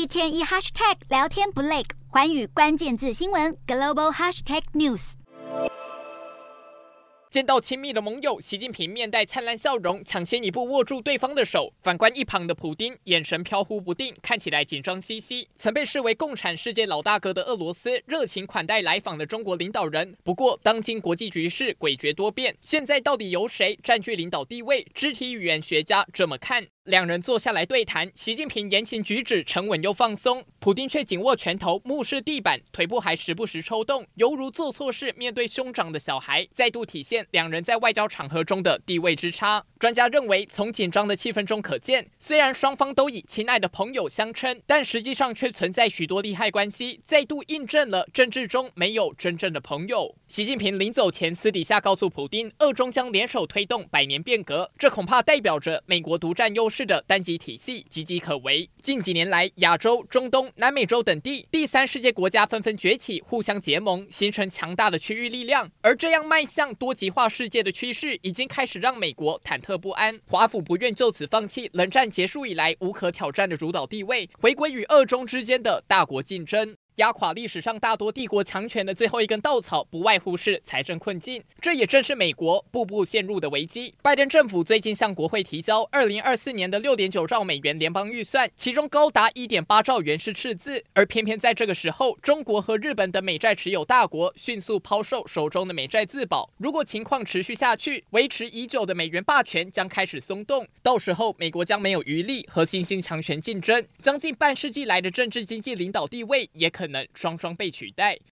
一天一 hashtag 聊天不累，环宇关键字新闻 global hashtag news。见到亲密的盟友，习近平面带灿烂笑容，抢先一步握住对方的手。反观一旁的普丁，眼神飘忽不定，看起来紧张兮兮。曾被视为共产世界老大哥的俄罗斯，热情款待来访的中国领导人。不过，当今国际局势诡谲多变，现在到底由谁占据领导地位？肢体语言学家这么看。两人坐下来对谈，习近平言行举止沉稳又放松，普京却紧握拳头，目视地板，腿部还时不时抽动，犹如做错事面对兄长的小孩，再度体现两人在外交场合中的地位之差。专家认为，从紧张的气氛中可见，虽然双方都以亲爱的朋友相称，但实际上却存在许多利害关系，再度印证了政治中没有真正的朋友。习近平临走前私底下告诉普丁，俄中将联手推动百年变革，这恐怕代表着美国独占优势的单极体系岌岌可危。近几年来，亚洲、中东、南美洲等地第三世界国家纷纷崛起，互相结盟，形成强大的区域力量。而这样迈向多极化世界的趋势，已经开始让美国忐忑不安。华府不愿就此放弃冷战结束以来无可挑战的主导地位，回归与二中之间的大国竞争。压垮历史上大多帝国强权的最后一根稻草，不外乎是财政困境。这也正是美国步步陷入的危机。拜登政府最近向国会提交二零二四年的六点九兆美元联邦预算，其中高达一点八兆元是赤字。而偏偏在这个时候，中国和日本等美债持有大国迅速抛售手中的美债自保。如果情况持续下去，维持已久的美元霸权将开始松动。到时候，美国将没有余力和新兴强权竞争，将近半世纪来的政治经济领导地位也可能双双被取代。